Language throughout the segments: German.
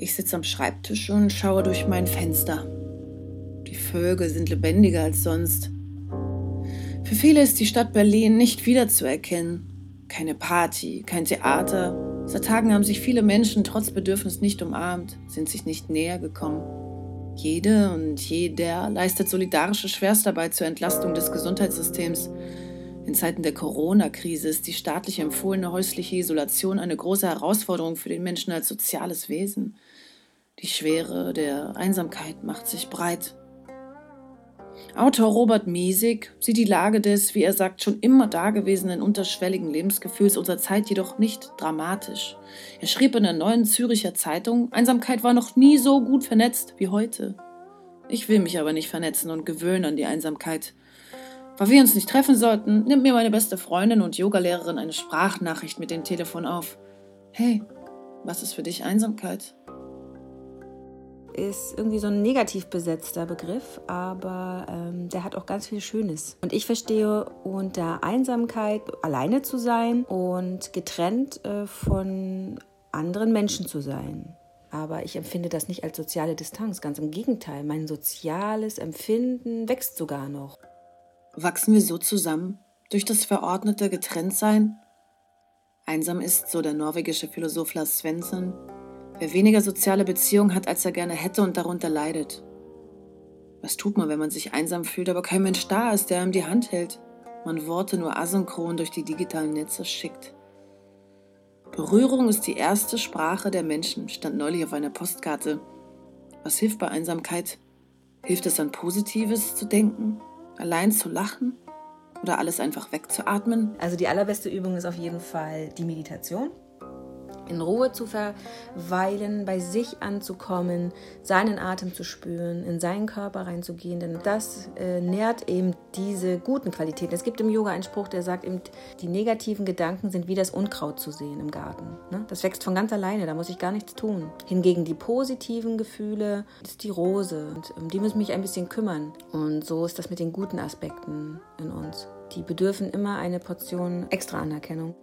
Ich sitze am Schreibtisch und schaue durch mein Fenster. Die Vögel sind lebendiger als sonst. Für viele ist die Stadt Berlin nicht wiederzuerkennen. Keine Party, kein Theater. Seit Tagen haben sich viele Menschen trotz Bedürfnis nicht umarmt, sind sich nicht näher gekommen. Jede und jeder leistet solidarische Schwerstarbeit zur Entlastung des Gesundheitssystems. In Zeiten der Corona-Krise ist die staatlich empfohlene häusliche Isolation eine große Herausforderung für den Menschen als soziales Wesen. Die Schwere der Einsamkeit macht sich breit. Autor Robert Miesig sieht die Lage des, wie er sagt, schon immer dagewesenen unterschwelligen Lebensgefühls unserer Zeit jedoch nicht dramatisch. Er schrieb in der neuen Züricher Zeitung, Einsamkeit war noch nie so gut vernetzt wie heute. Ich will mich aber nicht vernetzen und gewöhnen an die Einsamkeit. Weil wir uns nicht treffen sollten, nimmt mir meine beste Freundin und Yogalehrerin eine Sprachnachricht mit dem Telefon auf. Hey, was ist für dich Einsamkeit? ist irgendwie so ein negativ besetzter Begriff, aber ähm, der hat auch ganz viel Schönes. Und ich verstehe unter Einsamkeit alleine zu sein und getrennt äh, von anderen Menschen zu sein. Aber ich empfinde das nicht als soziale Distanz, ganz im Gegenteil. Mein soziales Empfinden wächst sogar noch. Wachsen wir so zusammen durch das verordnete Getrenntsein? Einsam ist, so der norwegische Philosoph Lars Svensson, Wer weniger soziale Beziehungen hat, als er gerne hätte und darunter leidet. Was tut man, wenn man sich einsam fühlt, aber kein Mensch da ist, der einem die Hand hält? Man Worte nur asynchron durch die digitalen Netze schickt. Berührung ist die erste Sprache der Menschen, stand neulich auf einer Postkarte. Was hilft bei Einsamkeit? Hilft es an Positives zu denken? Allein zu lachen? Oder alles einfach wegzuatmen? Also die allerbeste Übung ist auf jeden Fall die Meditation in Ruhe zu verweilen, bei sich anzukommen, seinen Atem zu spüren, in seinen Körper reinzugehen, denn das äh, nährt eben diese guten Qualitäten. Es gibt im Yoga einen Spruch, der sagt eben, die negativen Gedanken sind wie das Unkraut zu sehen im Garten. Ne? Das wächst von ganz alleine, da muss ich gar nichts tun. Hingegen die positiven Gefühle ist die Rose und um die muss mich ein bisschen kümmern. Und so ist das mit den guten Aspekten in uns. Die bedürfen immer eine Portion extra Anerkennung.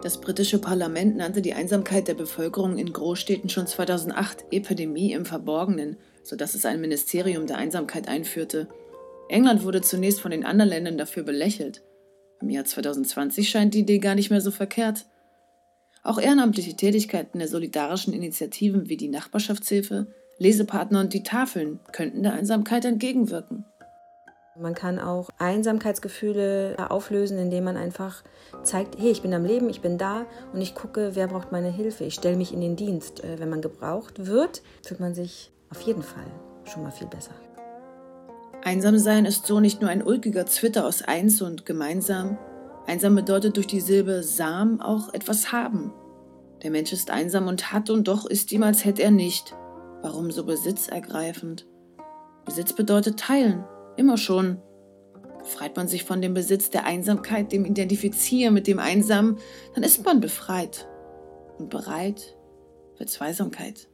Das britische Parlament nannte die Einsamkeit der Bevölkerung in Großstädten schon 2008 Epidemie im Verborgenen, sodass es ein Ministerium der Einsamkeit einführte. England wurde zunächst von den anderen Ländern dafür belächelt. Im Jahr 2020 scheint die Idee gar nicht mehr so verkehrt. Auch ehrenamtliche Tätigkeiten der solidarischen Initiativen wie die Nachbarschaftshilfe, Lesepartner und die Tafeln könnten der Einsamkeit entgegenwirken. Man kann auch Einsamkeitsgefühle auflösen, indem man einfach zeigt, hey, ich bin am Leben, ich bin da und ich gucke, wer braucht meine Hilfe. Ich stelle mich in den Dienst. Äh, wenn man gebraucht wird, fühlt man sich auf jeden Fall schon mal viel besser. Einsam sein ist so nicht nur ein ulkiger Zwitter aus eins und gemeinsam. Einsam bedeutet durch die Silbe Sam auch etwas haben. Der Mensch ist einsam und hat und doch ist ihm, als hätte er nicht. Warum so besitzergreifend? Besitz bedeutet teilen, Immer schon. Befreit man sich von dem Besitz der Einsamkeit, dem Identifizieren mit dem Einsamen, dann ist man befreit und bereit für Zweisamkeit.